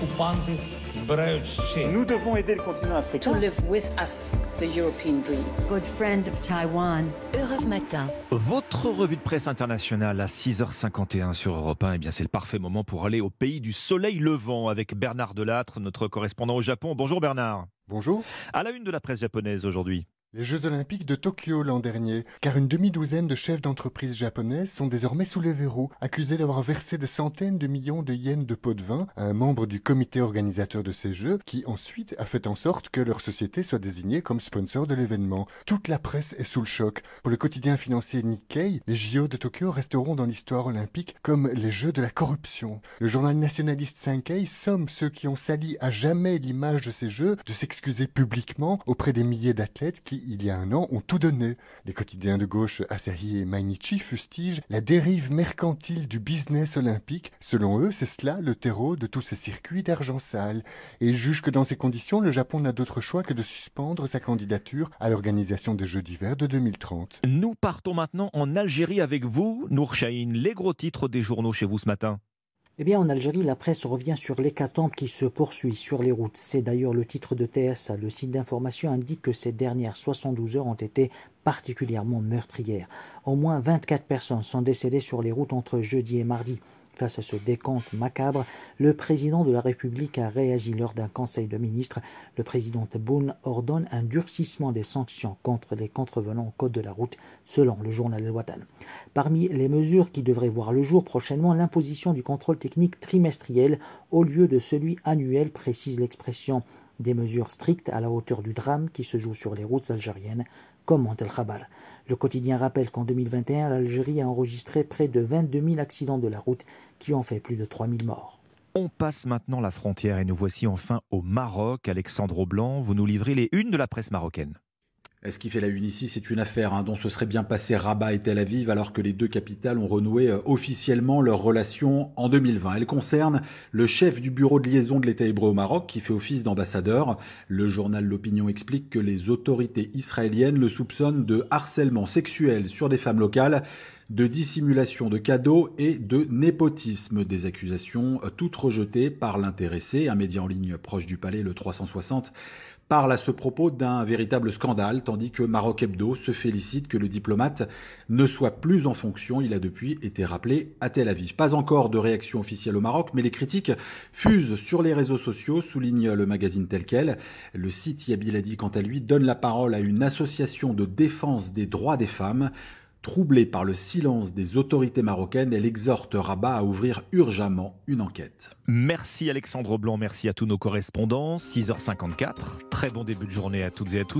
окупанти збирають ще. Nous devons aider le continent africain. to live with us the European dream. good friend of Taiwan. Europe Matin. Votre revue de presse internationale à 6h51 sur Europe 1, eh bien c'est le parfait moment pour aller au pays du soleil levant avec Bernard Delattre, notre correspondant au Japon. Bonjour Bernard. Bonjour. À la une de la presse japonaise aujourd'hui. Les Jeux Olympiques de Tokyo l'an dernier, car une demi-douzaine de chefs d'entreprise japonaises sont désormais sous les verrous, accusés d'avoir versé des centaines de millions de yens de pots de vin à un membre du comité organisateur de ces Jeux, qui ensuite a fait en sorte que leur société soit désignée comme sponsor de l'événement. Toute la presse est sous le choc. Pour le quotidien financier Nikkei, les JO de Tokyo resteront dans l'histoire olympique comme les Jeux de la corruption. Le journal nationaliste Sankei somme ceux qui ont sali à jamais l'image de ces Jeux de s'excuser publiquement auprès des milliers d'athlètes qui il y a un an, ont tout donné. Les quotidiens de gauche Asahi et Mainichi fustigent la dérive mercantile du business olympique. Selon eux, c'est cela le terreau de tous ces circuits d'argent sale. Et ils jugent que dans ces conditions, le Japon n'a d'autre choix que de suspendre sa candidature à l'organisation des Jeux d'hiver de 2030. Nous partons maintenant en Algérie avec vous, Nour Chahine. Les gros titres des journaux chez vous ce matin. Eh bien, en Algérie, la presse revient sur l'hécatombe qui se poursuit sur les routes. C'est d'ailleurs le titre de TSA. Le site d'information indique que ces dernières 72 heures ont été particulièrement meurtrières. Au moins 24 personnes sont décédées sur les routes entre jeudi et mardi. Face à ce décompte macabre, le président de la République a réagi lors d'un conseil de ministres. Le président Tebboune ordonne un durcissement des sanctions contre les contrevenants au code de la route, selon le journal El Watan. Parmi les mesures qui devraient voir le jour prochainement, l'imposition du contrôle technique trimestriel au lieu de celui annuel, précise l'expression. Des mesures strictes à la hauteur du drame qui se joue sur les routes algériennes, commente El Khabar. Le quotidien rappelle qu'en 2021, l'Algérie a enregistré près de 22 000 accidents de la route qui ont fait plus de 3 000 morts. On passe maintenant la frontière et nous voici enfin au Maroc. Alexandre Blanc, vous nous livrez les unes de la presse marocaine. Ce qui fait la une ici, c'est une affaire hein, dont se serait bien passé Rabat et Tel Aviv alors que les deux capitales ont renoué euh, officiellement leurs relations en 2020. Elle concerne le chef du bureau de liaison de l'État hébreu au Maroc qui fait office d'ambassadeur. Le journal L'Opinion explique que les autorités israéliennes le soupçonnent de harcèlement sexuel sur des femmes locales de dissimulation de cadeaux et de népotisme. Des accusations euh, toutes rejetées par l'intéressé, un média en ligne proche du palais, le 360 parle à ce propos d'un véritable scandale, tandis que Maroc Hebdo se félicite que le diplomate ne soit plus en fonction. Il a depuis été rappelé à Tel Aviv. Pas encore de réaction officielle au Maroc, mais les critiques fusent sur les réseaux sociaux, souligne le magazine tel quel. Le site Yabiladi, quant à lui, donne la parole à une association de défense des droits des femmes. Troublée par le silence des autorités marocaines, elle exhorte Rabat à ouvrir urgemment une enquête. Merci Alexandre Blanc, merci à tous nos correspondants. 6h54, très bon début de journée à toutes et à tous.